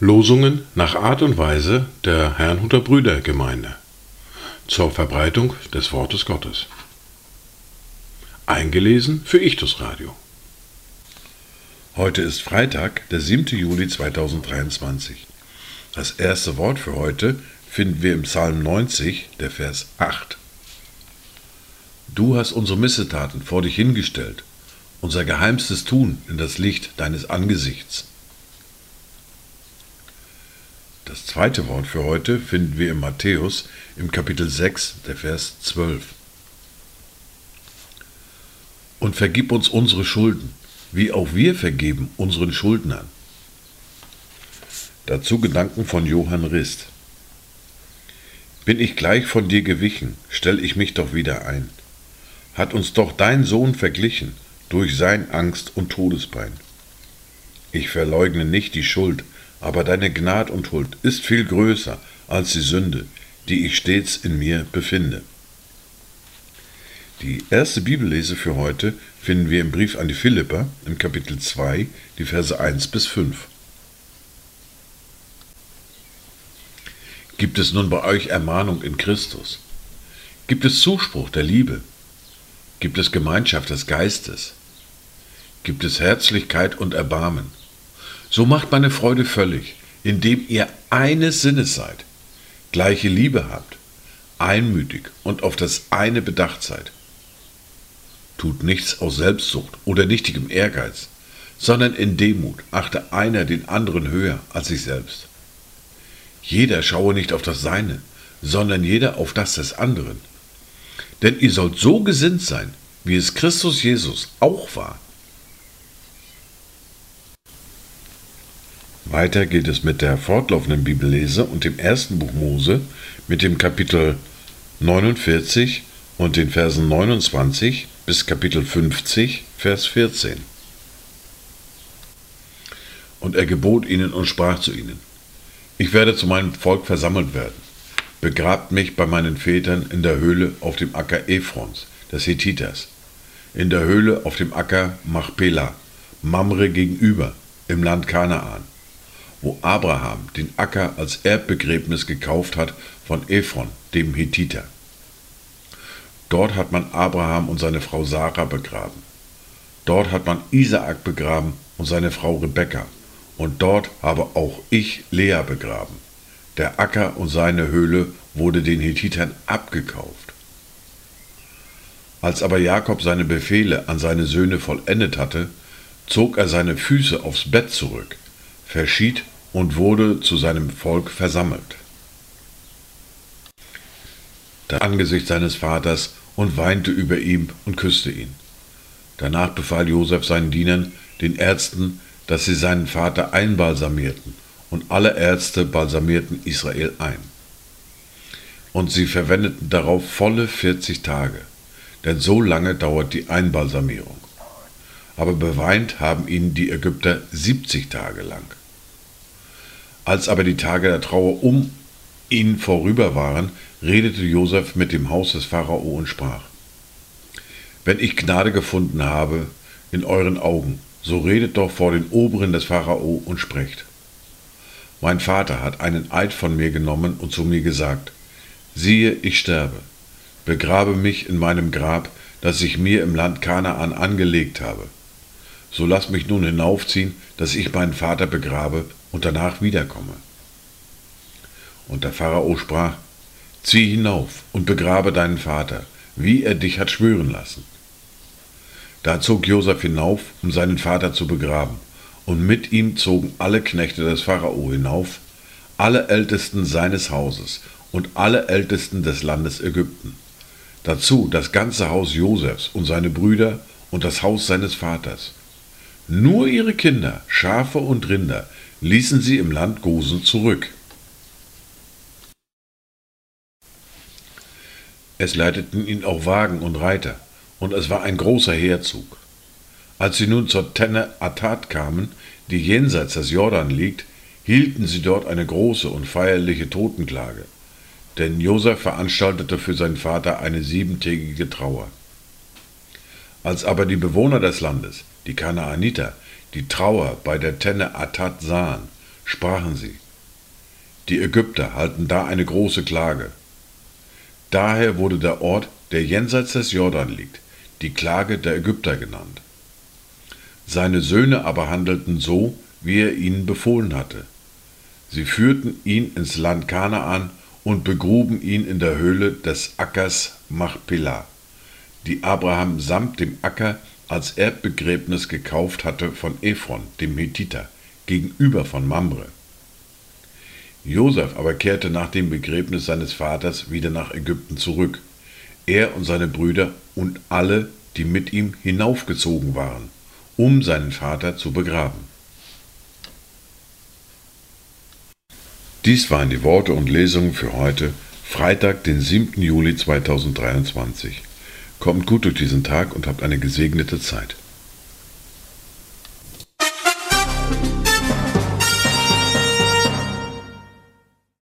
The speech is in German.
Losungen nach Art und Weise der Herrnhuter Brüdergemeinde zur Verbreitung des Wortes Gottes. Eingelesen für Ichtus Radio. Heute ist Freitag, der 7. Juli 2023. Das erste Wort für heute finden wir im Psalm 90, der Vers 8. Du hast unsere Missetaten vor dich hingestellt, unser geheimstes Tun in das Licht deines Angesichts. Das zweite Wort für heute finden wir in Matthäus im Kapitel 6, der Vers 12. Und vergib uns unsere Schulden, wie auch wir vergeben unseren Schuldnern. Dazu Gedanken von Johann Rist. Bin ich gleich von dir gewichen, stell ich mich doch wieder ein. Hat uns doch dein Sohn verglichen durch sein Angst und Todespein. Ich verleugne nicht die Schuld, aber deine Gnad und Huld ist viel größer als die Sünde, die ich stets in mir befinde. Die erste Bibellese für heute finden wir im Brief an die Philipper im Kapitel 2, die Verse 1 bis 5. Gibt es nun bei euch Ermahnung in Christus? Gibt es Zuspruch der Liebe? Gibt es Gemeinschaft des Geistes? Gibt es Herzlichkeit und Erbarmen? So macht meine Freude völlig, indem ihr eines Sinnes seid, gleiche Liebe habt, einmütig und auf das eine bedacht seid. Tut nichts aus Selbstsucht oder nichtigem Ehrgeiz, sondern in Demut achte einer den anderen höher als sich selbst. Jeder schaue nicht auf das Seine, sondern jeder auf das des anderen. Denn ihr sollt so gesinnt sein, wie es Christus Jesus auch war Weiter geht es mit der fortlaufenden Bibellese und dem ersten Buch Mose mit dem Kapitel 49 und den Versen 29 bis Kapitel 50, Vers 14. Und er gebot ihnen und sprach zu ihnen, Ich werde zu meinem Volk versammelt werden. Begrabt mich bei meinen Vätern in der Höhle auf dem Acker Ephrons, des Hethiters, in der Höhle auf dem Acker Machpela, Mamre gegenüber, im Land Kanaan wo Abraham den Acker als Erbbegräbnis gekauft hat von Ephron, dem Hethiter. Dort hat man Abraham und seine Frau Sarah begraben. Dort hat man Isaak begraben und seine Frau Rebekka. Und dort habe auch ich Lea begraben. Der Acker und seine Höhle wurde den Hethitern abgekauft. Als aber Jakob seine Befehle an seine Söhne vollendet hatte, zog er seine Füße aufs Bett zurück, verschied und wurde zu seinem Volk versammelt. Da angesichts seines Vaters und weinte über ihm und küsste ihn. Danach befahl Josef seinen Dienern, den Ärzten, dass sie seinen Vater einbalsamierten, und alle Ärzte balsamierten Israel ein. Und sie verwendeten darauf volle 40 Tage, denn so lange dauert die Einbalsamierung. Aber beweint haben ihn die Ägypter 70 Tage lang. Als aber die Tage der Trauer um ihn vorüber waren, redete Josef mit dem Haus des Pharao und sprach: Wenn ich Gnade gefunden habe in euren Augen, so redet doch vor den Oberen des Pharao und sprecht. Mein Vater hat einen Eid von mir genommen und zu mir gesagt: Siehe, ich sterbe, begrabe mich in meinem Grab, das ich mir im Land Kanaan angelegt habe. So lass mich nun hinaufziehen, dass ich meinen Vater begrabe und danach wiederkomme. Und der Pharao sprach, Zieh hinauf und begrabe deinen Vater, wie er dich hat schwören lassen. Da zog Josef hinauf, um seinen Vater zu begraben, und mit ihm zogen alle Knechte des Pharao hinauf, alle Ältesten seines Hauses und alle Ältesten des Landes Ägypten. Dazu das ganze Haus Josefs und seine Brüder und das Haus seines Vaters. Nur ihre Kinder, Schafe und Rinder, ließen sie im Land Gosen zurück. Es leiteten ihn auch Wagen und Reiter, und es war ein großer Heerzug. Als sie nun zur Tenne Atat kamen, die jenseits des Jordan liegt, hielten sie dort eine große und feierliche Totenklage, denn Josef veranstaltete für seinen Vater eine siebentägige Trauer. Als aber die Bewohner des Landes, die Kanaaniter, die Trauer bei der Tenne Attat sahen, sprachen sie, die Ägypter halten da eine große Klage. Daher wurde der Ort, der jenseits des Jordan liegt, die Klage der Ägypter genannt. Seine Söhne aber handelten so, wie er ihnen befohlen hatte. Sie führten ihn ins Land Kanaan und begruben ihn in der Höhle des Ackers Machpelah, die Abraham samt dem Acker als Erbbegräbnis gekauft hatte von Ephron, dem Hethiter, gegenüber von Mamre. Josef aber kehrte nach dem Begräbnis seines Vaters wieder nach Ägypten zurück, er und seine Brüder und alle, die mit ihm hinaufgezogen waren, um seinen Vater zu begraben. Dies waren die Worte und Lesungen für heute, Freitag, den 7. Juli 2023. Kommt gut durch diesen Tag und habt eine gesegnete Zeit.